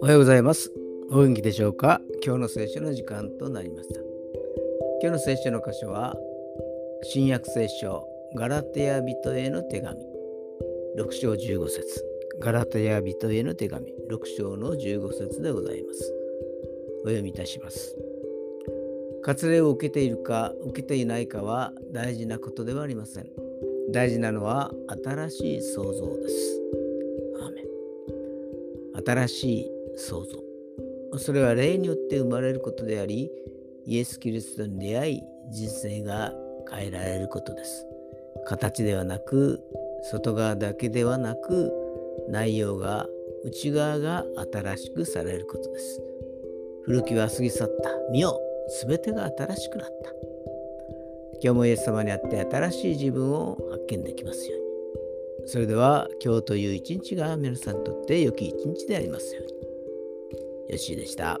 おはようございます。お元気でしょうか？今日の聖書の時間となりました。今日の聖書の箇所は、新約聖書、ガラテヤ人への手紙、6章15節ガラテヤ人への手紙、6章の15節でございます。お読みいたします。割礼を受けているか受けていないかは大事なことではありません。大事なのは新しい創造です。新しい創造。それは霊によって生まれることであり、イエス・キリストに出会い、人生が変えられることです。形ではなく、外側だけではなく、内容が、内側が新しくされることです。古きは過ぎ去った。見よ全てが新しくなった。今日もイエス様にあって新しい自分を発見できますように。それでは今日という一日が皆さんにとって良き一日でありますように。よしでした。